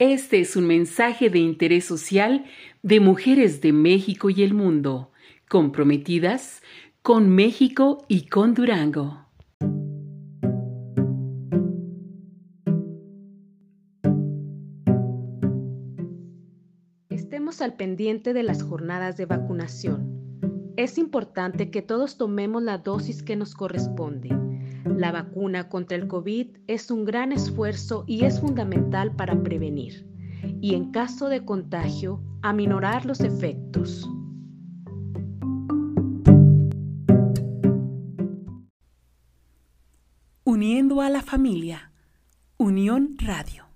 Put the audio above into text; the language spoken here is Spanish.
Este es un mensaje de interés social de mujeres de México y el mundo, comprometidas con México y con Durango. Estemos al pendiente de las jornadas de vacunación. Es importante que todos tomemos la dosis que nos corresponde la vacuna contra el COVID es un gran esfuerzo y es fundamental para prevenir y en caso de contagio, aminorar los efectos. Uniendo a la familia. Unión Radio.